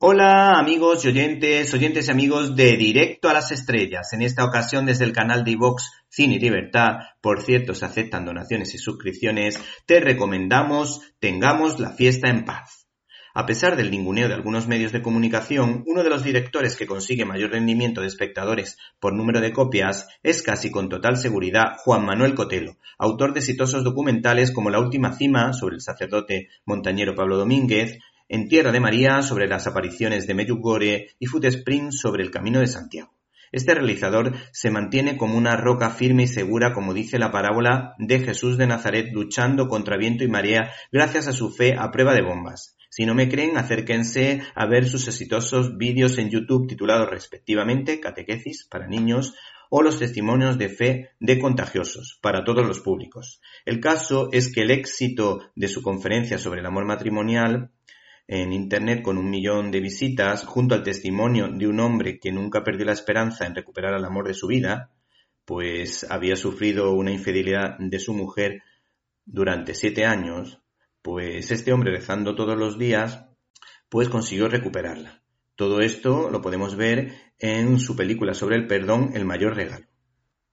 Hola amigos y oyentes, oyentes y amigos de Directo a las Estrellas. En esta ocasión desde el canal de iVox Cine y Libertad, por cierto se aceptan donaciones y suscripciones, te recomendamos Tengamos la fiesta en paz. A pesar del ninguneo de algunos medios de comunicación, uno de los directores que consigue mayor rendimiento de espectadores por número de copias es casi con total seguridad Juan Manuel Cotelo, autor de exitosos documentales como La última cima sobre el sacerdote montañero Pablo Domínguez, en Tierra de María sobre las apariciones de Medjugorje y Foot Spring sobre el Camino de Santiago. Este realizador se mantiene como una roca firme y segura, como dice la parábola de Jesús de Nazaret, luchando contra viento y marea gracias a su fe a prueba de bombas. Si no me creen, acérquense a ver sus exitosos vídeos en YouTube titulados respectivamente Catequesis para niños o los testimonios de fe de contagiosos para todos los públicos. El caso es que el éxito de su conferencia sobre el amor matrimonial en Internet con un millón de visitas, junto al testimonio de un hombre que nunca perdió la esperanza en recuperar el amor de su vida, pues había sufrido una infidelidad de su mujer durante siete años, pues este hombre rezando todos los días, pues consiguió recuperarla. Todo esto lo podemos ver en su película sobre el perdón, El mayor regalo.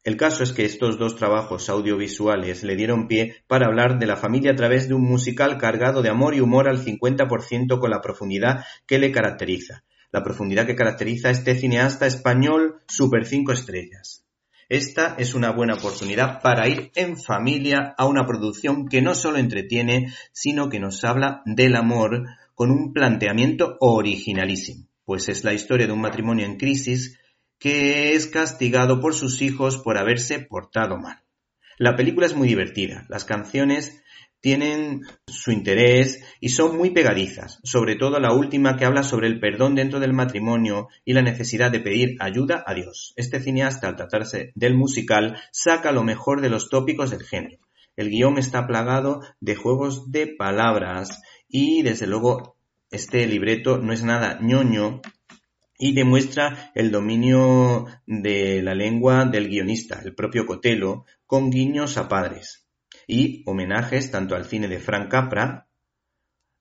El caso es que estos dos trabajos audiovisuales le dieron pie para hablar de la familia a través de un musical cargado de amor y humor al 50% con la profundidad que le caracteriza. La profundidad que caracteriza a este cineasta español Super 5 estrellas. Esta es una buena oportunidad para ir en familia a una producción que no solo entretiene, sino que nos habla del amor con un planteamiento originalísimo, pues es la historia de un matrimonio en crisis que es castigado por sus hijos por haberse portado mal. La película es muy divertida, las canciones tienen su interés y son muy pegadizas, sobre todo la última que habla sobre el perdón dentro del matrimonio y la necesidad de pedir ayuda a Dios. Este cineasta, al tratarse del musical, saca lo mejor de los tópicos del género. El guion está plagado de juegos de palabras y, desde luego, este libreto no es nada ñoño y demuestra el dominio de la lengua del guionista, el propio Cotelo, con guiños a padres y homenajes tanto al cine de Frank Capra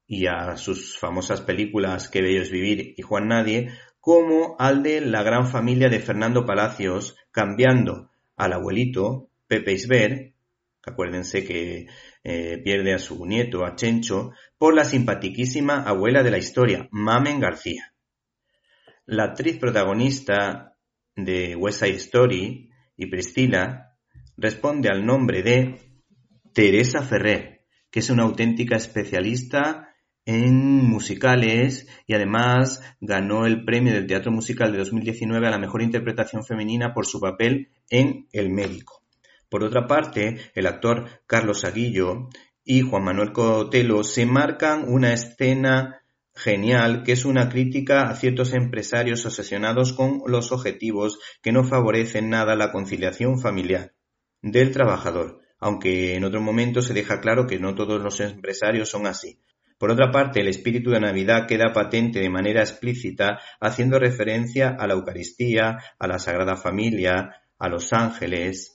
y a sus famosas películas Qué bello es vivir y Juan Nadie, como al de la gran familia de Fernando Palacios, cambiando al abuelito Pepe Isber, acuérdense que eh, pierde a su nieto, a Chencho, por la simpatiquísima abuela de la historia, Mamen García. La actriz protagonista de West Side Story y Priscilla responde al nombre de Teresa Ferrer, que es una auténtica especialista en musicales y además ganó el premio del Teatro Musical de 2019 a la mejor interpretación femenina por su papel en El médico. Por otra parte, el actor Carlos Aguillo y Juan Manuel Cotelo se marcan una escena genial que es una crítica a ciertos empresarios obsesionados con los objetivos que no favorecen nada la conciliación familiar del trabajador, aunque en otro momento se deja claro que no todos los empresarios son así. Por otra parte, el espíritu de Navidad queda patente de manera explícita haciendo referencia a la Eucaristía, a la Sagrada Familia, a los ángeles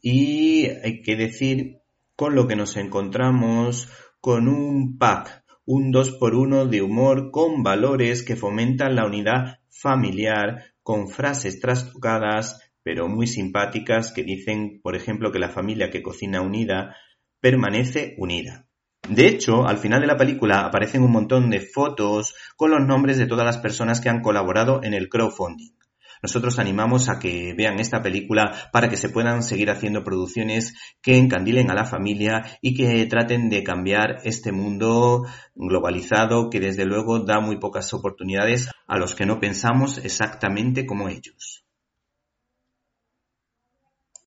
y hay que decir con lo que nos encontramos con un pack un dos por uno de humor con valores que fomentan la unidad familiar, con frases trastocadas pero muy simpáticas que dicen, por ejemplo, que la familia que cocina unida permanece unida. De hecho, al final de la película aparecen un montón de fotos con los nombres de todas las personas que han colaborado en el crowdfunding. Nosotros animamos a que vean esta película para que se puedan seguir haciendo producciones que encandilen a la familia y que traten de cambiar este mundo globalizado que desde luego da muy pocas oportunidades a los que no pensamos exactamente como ellos.